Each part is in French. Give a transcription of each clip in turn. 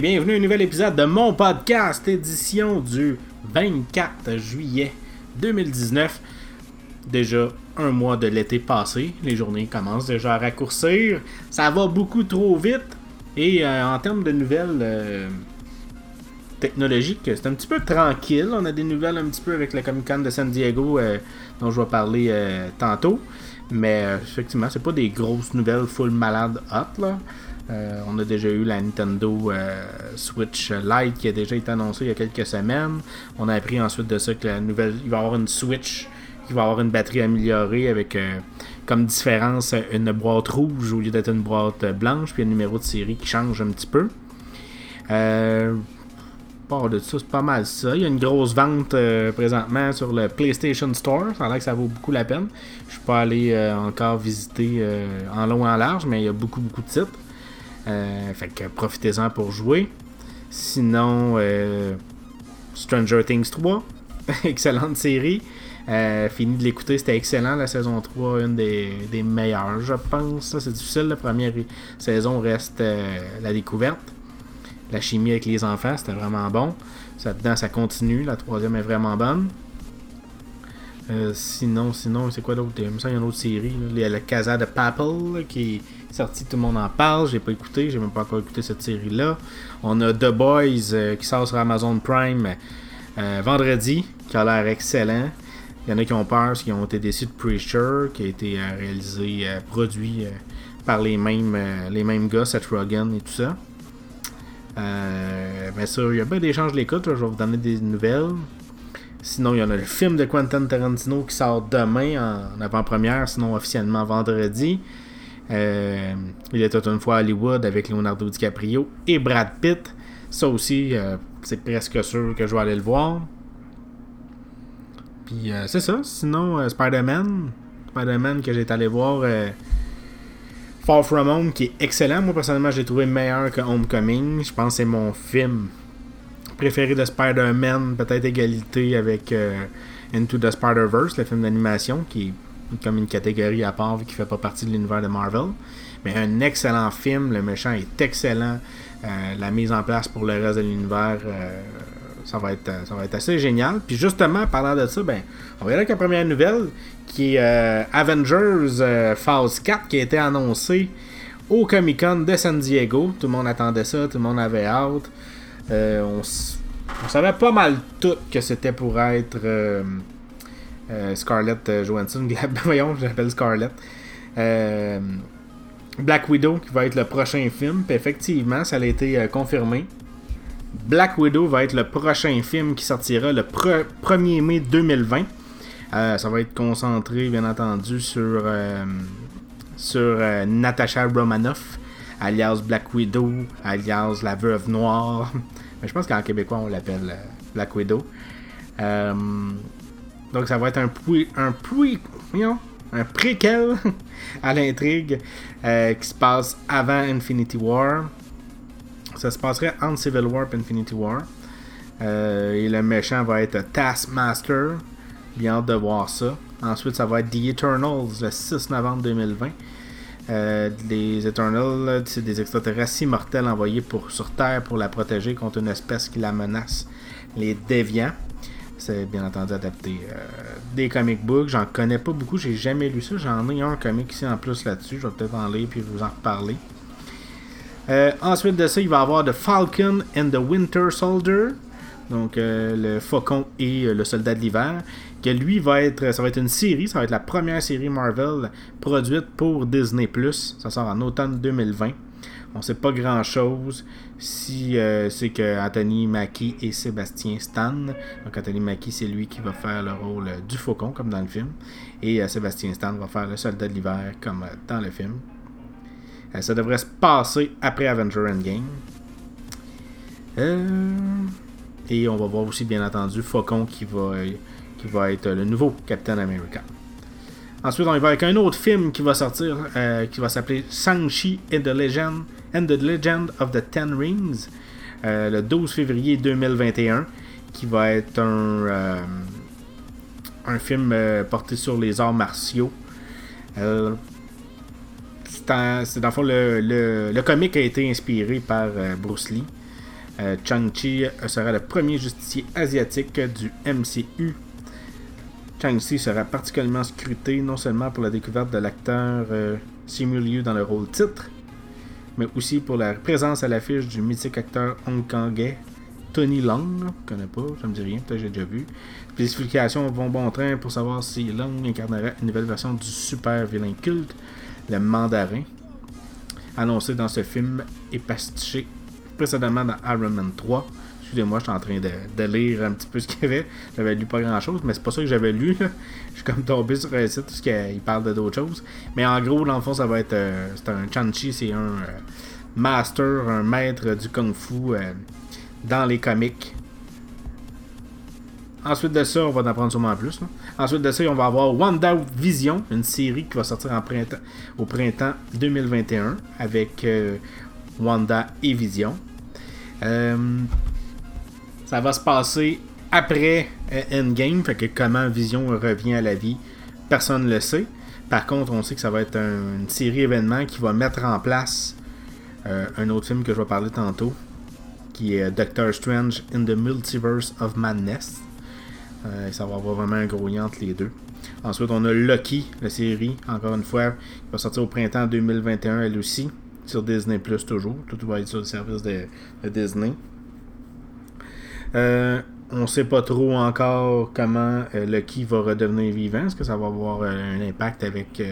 Bienvenue à un nouvel épisode de mon podcast, édition du 24 juillet 2019. Déjà un mois de l'été passé, les journées commencent déjà à raccourcir, ça va beaucoup trop vite. Et euh, en termes de nouvelles euh, technologiques, c'est un petit peu tranquille. On a des nouvelles un petit peu avec le Comic Con de San Diego euh, dont je vais parler tantôt. Mais euh, effectivement, c'est pas des grosses nouvelles full malade hot là. Euh, on a déjà eu la Nintendo euh, Switch Lite qui a déjà été annoncée il y a quelques semaines. On a appris ensuite de ça que la nouvelle, il va y avoir une Switch qui va avoir une batterie améliorée avec euh, comme différence une boîte rouge au lieu d'être une boîte blanche, puis un numéro de série qui change un petit peu. De ça, c'est pas mal ça. Il y a une grosse vente euh, présentement sur le PlayStation Store. Ça a que ça vaut beaucoup la peine. Je suis pas allé euh, encore visiter euh, en long et en large, mais il y a beaucoup, beaucoup de titres. Fait que profitez-en pour jouer. Sinon, Stranger Things 3. Excellente série. Fini de l'écouter, c'était excellent la saison 3, une des, des meilleures, je pense. C'est difficile, la première saison reste la découverte. La chimie avec les enfants, c'était vraiment bon. Ça, dedans, ça continue. La troisième est vraiment bonne. Euh, sinon, sinon, c'est quoi d'autre? Il me y a une autre série. Il y a le Casa de Papel qui est sorti, tout le monde en parle. J'ai pas écouté, j'ai même pas encore écouté cette série-là. On a The Boys euh, qui sort sur Amazon Prime euh, vendredi, qui a l'air excellent. Il y en a qui ont peur qu'ils ont été déçus de Preacher, qui a été réalisé, produit par les mêmes, les mêmes gars, Seth Rogen et tout ça. Euh, mais ça, il y a bien des chances, je l'écoute, je vais vous donner des nouvelles. Sinon, il y en a le film de Quentin Tarantino qui sort demain en avant-première, sinon officiellement vendredi. Euh, il était une fois à Hollywood avec Leonardo DiCaprio et Brad Pitt. Ça aussi, euh, c'est presque sûr que je vais aller le voir. Puis euh, c'est ça. Sinon, euh, Spider-Man. Spider-Man que j'ai été allé voir. Far From Home qui est excellent. Moi personnellement, j'ai trouvé meilleur que Homecoming. Je pense que c'est mon film préféré de Spider-Man, peut-être égalité avec euh, Into the Spider-Verse, le film d'animation, qui est comme une catégorie à part vu qu'il fait pas partie de l'univers de Marvel. Mais un excellent film, le méchant est excellent. Euh, la mise en place pour le reste de l'univers, euh, ça, va être, ça va être assez génial. Puis justement, parlant de ça, ben, on avec la première nouvelle qui est euh, Avengers euh, Phase 4 qui a été annoncé au Comic Con de San Diego. Tout le monde attendait ça, tout le monde avait hâte. Euh, on, savait pas mal tout que c'était pour être Scarlett Johansson. Voyons, je l'appelle Scarlett. Black Widow qui va être le prochain film. Puis effectivement, ça a été confirmé. Black Widow va être le prochain film qui sortira le pre- 1er mai 2020. Euh, ça va être concentré, bien entendu, sur, euh, sur euh, Natasha Romanoff, alias Black Widow, alias la veuve noire. Mais je pense qu'en québécois, on l'appelle euh, Black Widow. Donc, ça va être un, un, préquel à l'intrigue qui se passe avant Infinity War. Ça se passerait entre Civil War et Infinity War. Et le méchant va être Taskmaster. Bien hâte de voir ça. Ensuite, ça va être The Eternals le 6 novembre 2020. Euh, les Eternals, c'est des extraterrestres immortels envoyés pour, sur Terre pour la protéger contre une espèce qui la menace, les Déviants. C'est bien entendu adapté euh, des comic books. J'en connais pas beaucoup, j'ai jamais lu ça. J'en ai un comic ici en plus là-dessus. Je vais peut-être en lire puis vous en reparler. Euh, ensuite de ça, il va y avoir The Falcon and the Winter Soldier. Donc euh, le Faucon et le Soldat de l'hiver. Que lui va être. Ça va être une série. Ça va être la première série Marvel produite pour Disney. Ça sort en automne 2020. On sait pas grand chose si euh, c'est que Anthony Mackie et Sébastien Stan. Donc Anthony Mackie, c'est lui qui va faire le rôle euh, du faucon, comme dans le film. Et euh, Sébastien Stan va faire le soldat de l'hiver, comme dans le film. Ça devrait se passer après Avenger Endgame. Euh, Et on va voir aussi, bien entendu, Faucon qui va, qui va être le nouveau Captain America. Ensuite, on y va avec un autre film qui va sortir, euh, qui va s'appeler Shang-Chi and and the Legend of the Ten Rings, euh, le 12 février 2021, qui va être un, euh, un film euh, porté sur les arts martiaux. Euh, c'est dans le fond, le, le, le, comic a été inspiré par Bruce Lee. Chang-Chi sera le premier justicier asiatique du MCU. Chang-Chi sera particulièrement scruté non seulement pour la découverte de l'acteur Simu Liu dans le rôle titre, mais aussi pour la présence à l'affiche du mythique acteur hongkongais Tony Long. Je ne connais pas, ça me dit rien, peut-être j'ai déjà vu. Spécifications vont bon train pour savoir si Long incarnera une nouvelle version du super vilain culte, le mandarin, annoncé dans ce film et pastiché précédemment dans Iron Man 3. Excusez-moi, je suis en train de, lire un petit peu ce qu'il y avait. J'avais lu pas grand chose, mais c'est pas ça que j'avais lu. Je suis comme tombé sur un site parce qu'il parle de d'autres choses. Mais en gros, dans le fond, ça va être. Euh, c'est un Chanchi, c'est un euh, master, un maître du kung fu euh, dans les comics. Ensuite de ça, on va en apprendre sûrement plus. Ensuite de ça, on va avoir Wanda Vision, une série qui va sortir au printemps 2021 avec Wanda et Vision. Ça va se passer après euh, Endgame, fait que comment Vision revient à la vie, personne ne le sait. Par contre, on sait que ça va être une série événement qui va mettre en place euh, un autre film que je vais parler tantôt, qui est Doctor Strange in the Multiverse of Madness. Euh, ça va avoir vraiment un gros entre les deux. Ensuite, on a Lucky, la série, encore une fois, qui va sortir au printemps 2021, elle aussi, sur Disney Plus toujours. Tout va être sur le service de Disney. Euh, on sait pas trop encore comment euh, Lucky va redevenir vivant. Est-ce que ça va avoir euh, un impact avec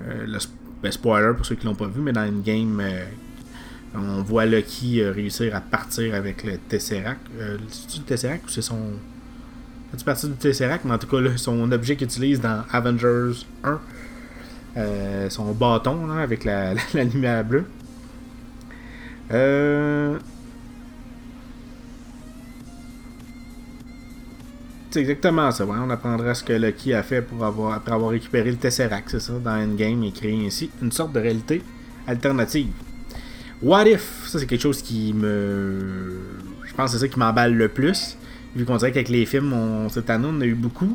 le ben, spoiler pour ceux qui l'ont pas vu, mais dans une game, on voit Lucky réussir à partir avec le Tesseract. c'est le Tesseract ou c'est son. C'est parti du Tesseract, mais en tout cas, son objet qu'il utilise dans Avengers 1. son bâton avec la, lumière bleue. C'est exactement ça. On apprendra ce que Lucky a fait pour avoir, après avoir récupéré le Tesseract, c'est ça, dans Endgame et créer ainsi une sorte de réalité alternative. What if? Ça, c'est quelque chose qui me. Je pense que c'est ça qui m'emballe le plus. Vu qu'on dirait qu'avec les films, on... cette année, on a eu beaucoup.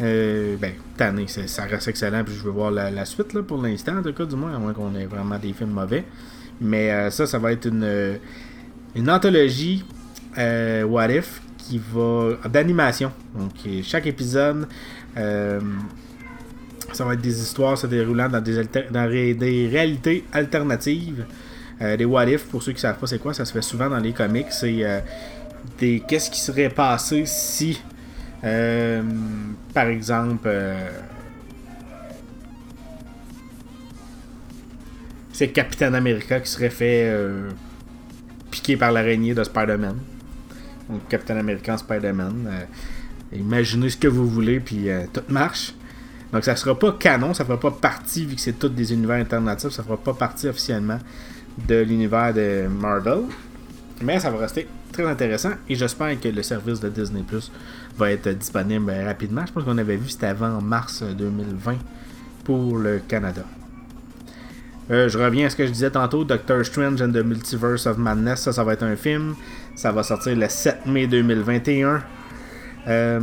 Euh, ben, cette année, ça reste excellent, puis je veux voir la, suite là, pour l'instant, en tout cas, du moins, à moins qu'on ait vraiment des films mauvais. Mais euh, ça, ça va être une, une anthologie euh, What If qui va d'animation. Donc chaque épisode, euh, ça va être des histoires se déroulant dans des, dans des réalités alternatives. Euh, des what if, pour ceux qui savent pas c'est quoi, ça se fait souvent dans les comics. C'est euh, des qu'est-ce qui serait passé si, par exemple, c'est Capitaine America qui serait fait piquer par l'araignée de Spider-Man. Captain America, Spider-Man. Euh, imaginez ce que vous voulez, puis euh, tout marche. Donc ça sera pas canon, ça fera pas partie, vu que c'est tous des univers alternatifs, ça fera pas partie officiellement de l'univers de Marvel. Mais ça va rester très intéressant et j'espère que le service de Disney Plus va être disponible rapidement. Je pense qu'on avait vu c'était avant mars 2020 pour le Canada. Euh, je reviens à ce que je disais tantôt, Doctor Strange and the Multiverse of Madness, ça, ça va être un film. Ça va sortir le 7 mai 2021. Euh,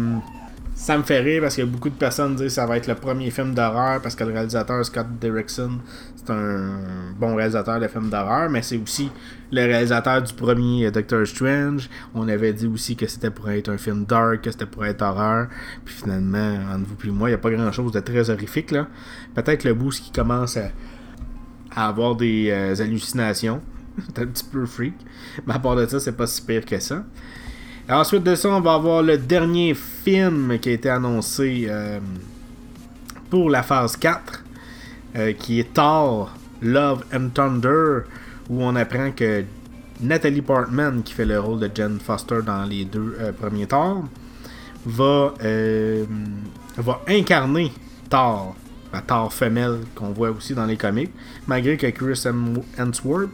ça me fait rire parce que beaucoup de personnes disent que ça va être le premier film d'horreur parce que le réalisateur Scott Derrickson, c'est un bon réalisateur de films d'horreur, mais c'est aussi le réalisateur du premier Doctor Strange. On avait dit aussi que c'était pour être un film dark, que c'était pour être horreur. Puis finalement, entre vous et moi, il n'y a pas grand chose de très horrifique là. Peut-être le boost qui commence à à avoir des euh, hallucinations. c'est un petit peu freak. Mais à part de ça, c'est pas si pire que ça. ensuite de ça, on va avoir le dernier film qui a été annoncé euh, pour la phase 4, euh, qui est Thor, Love and Thunder, où on apprend que Natalie Portman, qui fait le rôle de Jen Foster dans les deux premiers Thor, va, va incarner Thor la Thor femelle qu'on voit aussi dans les comics, malgré que Chris Hemsworth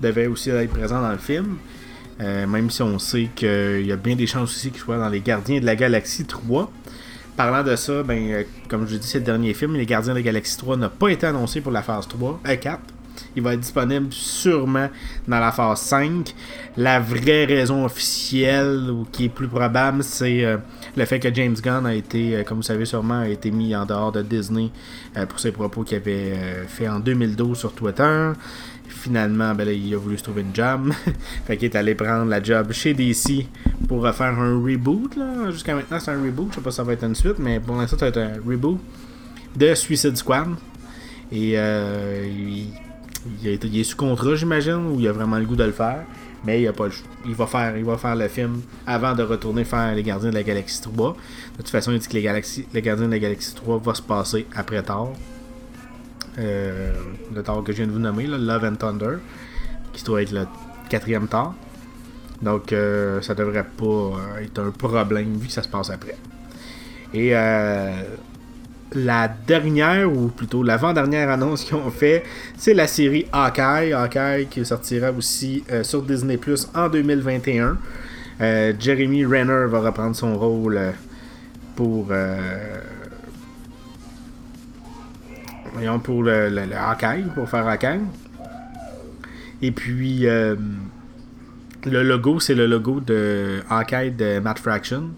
devait aussi être présent dans le film. Euh, même si on sait qu'il y a bien des chances aussi qu'il soit dans les Gardiens de la Galaxie 3. Parlant de ça, ben, euh, comme je l'ai dit, c'est le dernier film, Les Gardiens de la Galaxie 3 n'a pas été annoncé pour la phase 3, euh, 4. Il va être disponible sûrement dans la phase 5. La vraie raison officielle, ou qui est plus probable, c'est le fait que James Gunn a été, euh, comme vous savez sûrement, a été mis en dehors de Disney euh, pour ses propos qu'il avait fait en 2012 sur Twitter. Finalement, ben il a voulu se trouver une job. fait qu'il est allé prendre la job chez DC pour faire un reboot. Jusqu'à maintenant, c'est un reboot. Je sais pas si ça va être une suite, mais pour l'instant, ça va être un reboot de Suicide Squad. Et il, il, est sous contrat, j'imagine, ou il a vraiment le goût de le faire. Mais il, a pas il, va faire, il va faire le film avant de retourner faire Les Gardiens de la Galaxie 3. De toute façon, il dit que Les, les Gardiens de la Galaxie 3 va se passer après Thor. Euh, le Thor que je viens de vous nommer, Love and Thunder, qui doit être le quatrième Thor. Donc, euh, ça devrait pas euh, être un problème vu que ça se passe après. Et la dernière, ou plutôt l'avant-dernière annonce qu'ils ont fait, c'est la série Hawkeye. Hawkeye qui sortira aussi euh, sur Disney Plus en 2021. Euh, Jeremy Renner va reprendre son rôle euh, pour. voyons, pour le, Hawkeye, pour faire Hawkeye. Et puis, le logo, c'est le logo de Hawkeye de Matt Fraction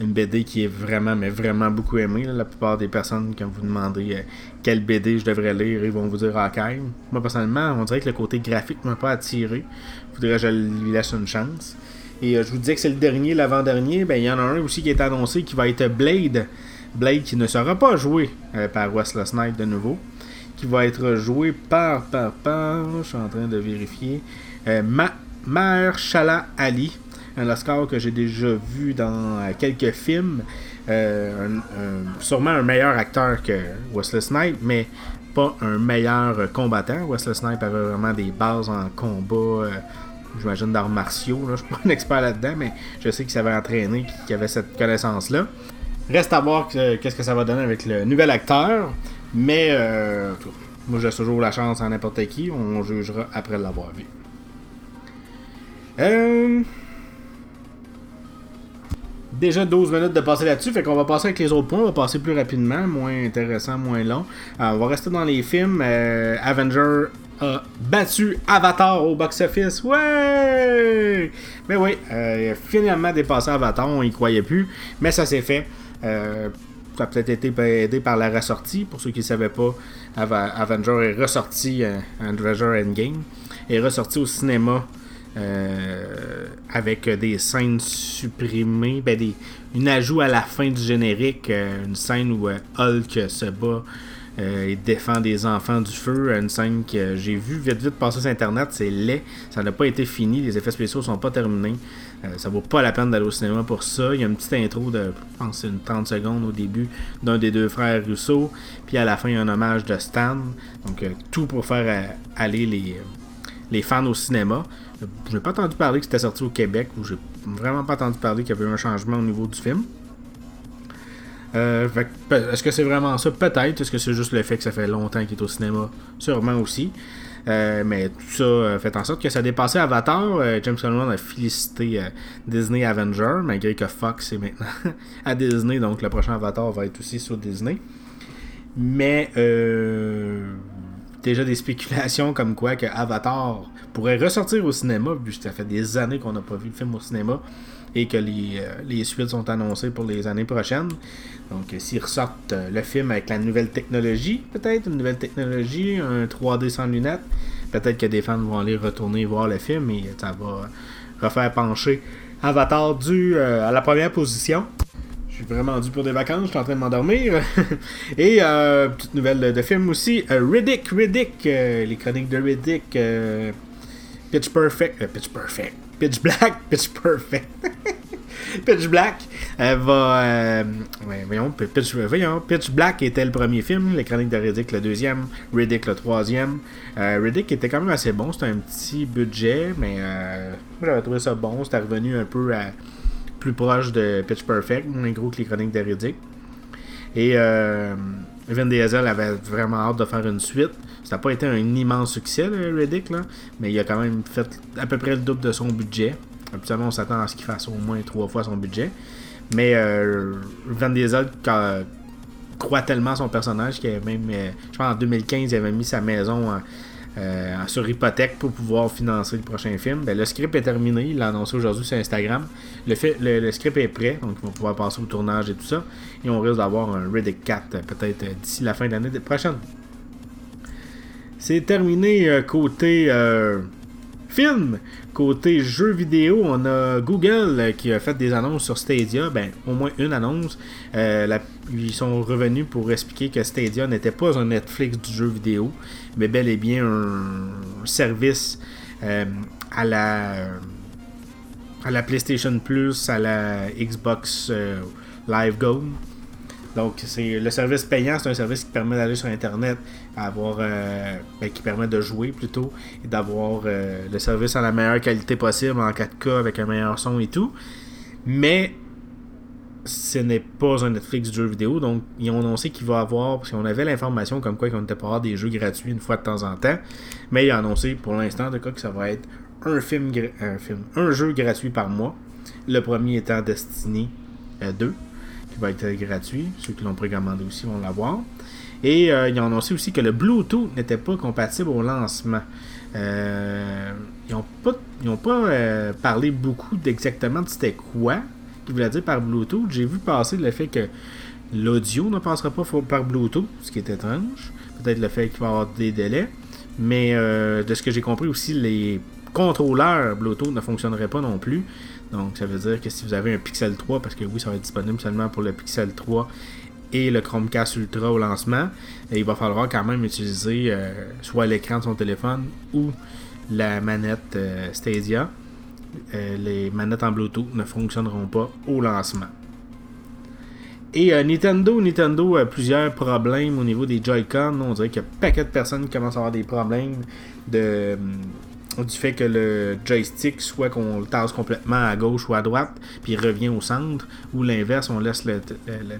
une BD qui est vraiment, mais vraiment beaucoup aimée. La plupart des personnes, quand vous demandez euh, quelle BD je devrais lire, ils vont vous dire Hawkeye. Moi, personnellement, on dirait que le côté graphique m'a pas attiré. Je voudrais que je lui laisse une chance. Et euh, je vous disais que c'est le dernier, l'avant-dernier. Ben, il y en a un aussi qui est annoncé qui va être Blade. Blade qui ne sera pas joué euh, par Wesley Snipes de nouveau. Qui va être joué par, par, par, je suis en train de vérifier, Ma Mahershala Ali un Oscar que j'ai déjà vu dans euh, quelques films. Euh, sûrement un meilleur acteur que Wesley Snipes, mais pas un meilleur combattant. Wesley Snipes avait vraiment des bases en combat, euh, j'imagine d'arts martiaux. Je ne suis pas un expert là-dedans, mais je sais qu'il s'avait entraîné, qu'il avait cette connaissance-là. Reste à voir qu'est-ce que ça va donner avec le nouvel acteur, mais moi j'ai toujours la chance à n'importe qui, on jugera après l'avoir vu. Euh déjà 12 minutes de passer là-dessus, fait qu'on va passer avec les autres points, on va passer plus rapidement, moins intéressant, moins long. Euh, on va rester dans les films. Euh, Avenger a battu Avatar au box-office. Ouais! Mais oui, euh, il a finalement dépassé Avatar, on y croyait plus, mais ça s'est fait. ça a peut-être été aidé par la ressortie. Pour ceux qui ne savaient pas, Avenger est ressorti, Avenger Endgame, est ressorti au cinéma euh, avec des scènes supprimées, ben des, une ajout à la fin du générique, euh, une scène où euh, Hulk se bat et défend des enfants du feu, une scène que j'ai vue vite vite passer sur internet, c'est laid, ça n'a pas été fini, les effets spéciaux sont pas terminés, ça vaut pas la peine d'aller au cinéma pour ça, il y a une petite intro de, je pense une 30 secondes au début d'un des deux frères Rousseau, puis à la fin il y a un hommage de Stan, donc tout pour faire aller les, les fans au cinéma. Je n'ai pas entendu parler que c'était sorti au Québec, ou j'ai vraiment pas entendu parler qu'il y avait eu un changement au niveau du film. Euh, est-ce que c'est vraiment ça? Peut-être. Est-ce que c'est juste le fait que ça fait longtemps qu'il est au cinéma? Sûrement aussi. Euh, mais tout ça euh, fait en sorte que ça a dépassé Avatar. James Cameron a félicité Disney Avenger, malgré que Fox est maintenant à Disney, donc le prochain Avatar va être aussi sur Disney. Mais déjà des spéculations comme quoi que Avatar pourrait ressortir au cinéma, vu que ça fait des années qu'on n'a pas vu le film au cinéma et que les, euh, les suites sont annoncées pour les années prochaines. Donc, euh, s'ils ressortent euh, le film avec la nouvelle technologie, peut-être une nouvelle technologie, un 3D sans lunettes, peut-être que des fans vont aller retourner voir le film et ça va refaire pencher Avatar du à la première position. Suis vraiment dû pour des vacances, je suis en train de m'endormir. Et euh, petite nouvelle de, film aussi, euh, Riddick, Riddick, euh, les chroniques de Riddick, Pitch Perfect, Pitch Perfect, Pitch Black, Pitch Perfect. Pitch Black va. voyons, Pitch, voyons, Pitch Black était le premier film, les chroniques de Riddick le deuxième, Riddick le troisième. Riddick était quand même assez bon, c'était un petit budget, mais j'avais trouvé ça bon, c'était revenu un peu à plus proche de Pitch Perfect, moins gros que les chroniques de Riddick. Et euh, Vin Diesel avait vraiment hâte de faire une suite. Ça n'a pas été un immense succès, le Riddick, là, mais il a quand même fait à peu près le double de son budget. Habituellement, on s'attend à ce qu'il fasse au moins trois fois son budget. Mais euh, Diesel croit tellement son personnage qu'il même, euh, je pense en 2015, il avait mis sa maison euh, sur hypothèque pour pouvoir financer le prochain film. Ben, le script est terminé, il l'a annoncé aujourd'hui sur Instagram. Le, le, script est prêt, donc ils vont pouvoir passer au tournage et tout ça. Et on risque d'avoir un Riddick 4 peut-être d'ici la fin de l'année prochaine. C'est terminé côté film. Côté jeux vidéo, on a Google qui a fait des annonces sur Stadia, ben au moins une annonce. Euh, ils sont revenus pour expliquer que Stadia n'était pas un Netflix du jeu vidéo, mais bel et bien un service euh, à la à la PlayStation Plus, à la Xbox euh, Live Go. Donc, c'est le service payant, c'est un service qui permet d'aller sur Internet, avoir, euh, ben, qui permet de jouer plutôt, et d'avoir euh, le service à la meilleure qualité possible en 4K avec un meilleur son et tout. Mais ce n'est pas un Netflix de jeux vidéo, donc ils ont annoncé qu'il va avoir, parce qu'on avait l'information comme quoi qu'on était pas avoir des jeux gratuits une fois de temps en temps, mais il a annoncé pour l'instant de quoi que ça va être un film, un film, un jeu gratuit par mois. Le premier étant Destiny 2. Euh, va être gratuit. Ceux qui l'ont précommandé aussi vont l'avoir. Et euh, ils ont annoncé aussi que le Bluetooth n'était pas compatible au lancement. Euh, ils n'ont pas, euh, parlé beaucoup d'exactement de c'était quoi qu'ils voulaient dire par Bluetooth. J'ai vu passer le fait que l'audio ne passera pas par Bluetooth, ce qui est étrange. Peut-être le fait qu'il va y avoir des délais. Mais de ce que j'ai compris aussi, les contrôleurs Bluetooth ne fonctionneraient pas non plus. Donc, ça veut dire que si vous avez un Pixel 3, parce que oui, ça va être disponible seulement pour le Pixel 3 et le Chromecast Ultra au lancement, il va falloir quand même utiliser euh, soit l'écran de son téléphone ou la manette euh, Stadia. Euh, les manettes en Bluetooth ne fonctionneront pas au lancement. Et Nintendo, Nintendo a plusieurs problèmes au niveau des Joy-Con. On dirait qu'il y a un paquet de personnes qui commencent à avoir des problèmes de du fait que le joystick, soit qu'on le tasse complètement à gauche ou à droite, puis il revient au centre, ou l'inverse, on laisse le,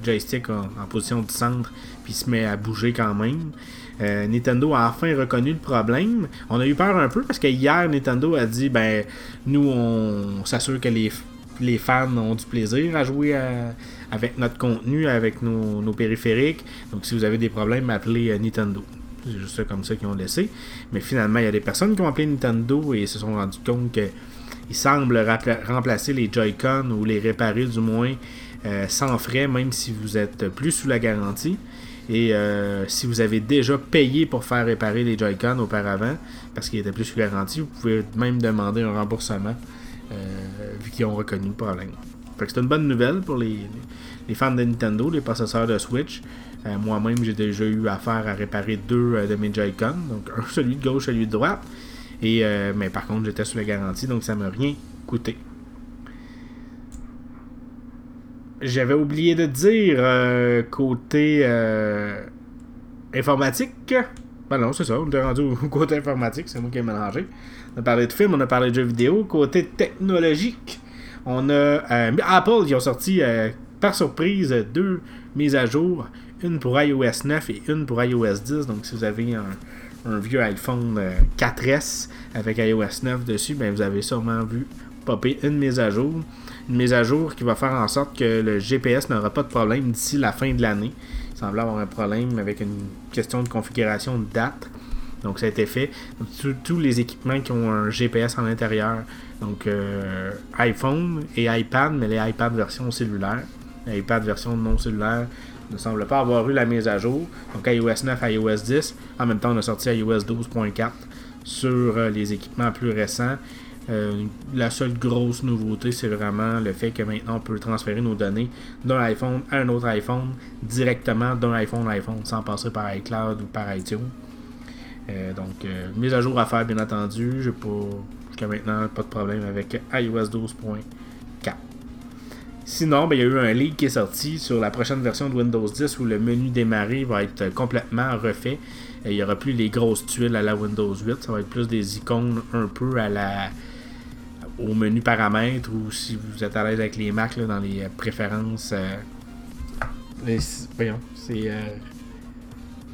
joystick en, position du centre, puis il se met à bouger quand même. Euh, Nintendo a enfin reconnu le problème. On a eu peur un peu parce que hier, Nintendo a dit ben nous, on, s'assure que les, les fans ont du plaisir à jouer avec notre contenu, avec nos, périphériques. Donc, si vous avez des problèmes, appelez euh, Nintendo. C'est juste comme ça qu'ils ont laissé. Mais finalement, il y a des personnes qui ont appelé Nintendo et se sont rendu compte qu'ils semblent remplacer les Joy-Con ou les réparer du moins euh, sans frais, même si vous êtes plus sous la garantie. Et euh, si vous avez déjà payé pour faire réparer les Joy-Con auparavant, parce qu'ils étaient plus sous garantie, vous pouvez même demander un remboursement euh, vu qu'ils ont reconnu le problème. c'est une bonne nouvelle pour les, les fans de Nintendo, les possesseurs de Switch. Euh, moi-même, j'ai déjà eu affaire à réparer deux euh, de mes Joy-Con, donc un celui de gauche, celui de droite. Et, euh, mais par contre, j'étais sous la garantie, donc ça m'a rien coûté. J'avais oublié de dire côté informatique. Ben non, c'est ça, on est rendu au côté informatique, c'est moi qui ai mélangé. On a parlé de films, on a parlé de jeux vidéo. Côté technologique, on a Apple, qui ont sorti par surprise deux mises à jour une pour iOS 9 et une pour iOS 10. Donc, si vous avez un, vieux iPhone 4S euh, avec iOS 9 dessus, ben, vous avez sûrement vu popper une mise à jour. Une mise à jour qui va faire en sorte que le GPS n'aura pas de problème d'ici la fin de l'année. Il semble avoir un problème avec une question de configuration de date. Donc ça a été fait. Tous les équipements qui ont un GPS à l'intérieur, donc euh, iPhone et iPad, mais les iPad version cellulaire, iPad version non cellulaire, ne semble pas avoir eu la mise à jour. Donc iOS 9, iOS 10. En même temps, on a sorti iOS 12.4 sur euh, les équipements plus récents. Euh, la seule grosse nouveauté, c'est vraiment le fait que maintenant on peut transférer nos données d'un iPhone à un autre iPhone directement d'un iPhone à iPhone sans passer par iCloud ou par iTunes. Euh, donc, mise à jour à faire, bien entendu. Pas, jusqu'à maintenant, pas de problème avec iOS 12.4. Sinon, ben, il y a eu un leak qui est sorti sur la prochaine version de Windows 10 où le menu démarrer va être complètement refait. il n'y aura plus les grosses tuiles à la Windows 8. Ça va être plus des icônes un peu à la au menu paramètres ou si vous êtes à l'aise avec les Mac dans les préférences. Euh, voyons, c'est euh,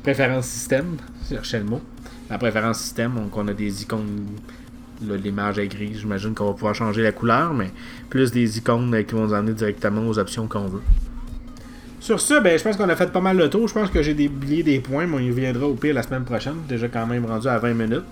préférences système. Cherchez le mot. La préférence système, donc on a des icônes l'image est grise. J'imagine qu'on va pouvoir changer la couleur, mais plus des icônes qui vont nous emmener directement aux options qu'on veut. Sur ça, ben, je pense qu'on a fait pas mal le tour. Je pense que j'ai oublié des points, mais on y reviendra au pire la semaine prochaine. Déjà quand même rendu à 20 minutes.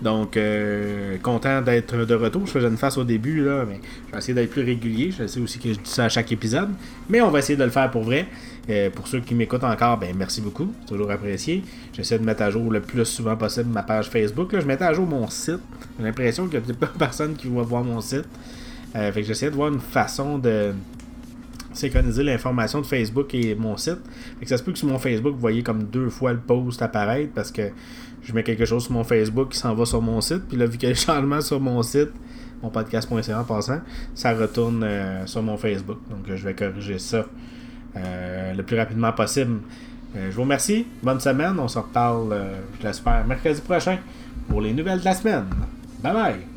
Donc, euh, content d'être de retour. Je faisais une face au début, là, mais je vais essayer d'être plus régulier. Je sais aussi que je dis ça à chaque épisode. Mais on va essayer de le faire pour vrai. Euh, pour ceux qui m'écoutent encore, ben merci beaucoup. C'est toujours apprécié. J'essaie de mettre à jour le plus souvent possible ma page Facebook. Je mettais à jour mon site. J'ai l'impression qu'il n'y a pas personne qui va voir mon site. Euh, fait que j'essaie de voir une façon de synchroniser l'information de Facebook et mon site. Fait que ça se peut que sur mon Facebook, vous voyez comme deux fois le post apparaître parce que je mets quelque chose sur mon Facebook qui s'en va sur mon site. Puis là, vu a le changement sur mon site, mon podcast.ca en passant, ça retourne euh, sur mon Facebook. Donc je vais corriger ça euh, le plus rapidement possible. Euh, je vous remercie. Bonne semaine. On se reparle, je l'espère, mercredi prochain pour les nouvelles de la semaine. Bye bye.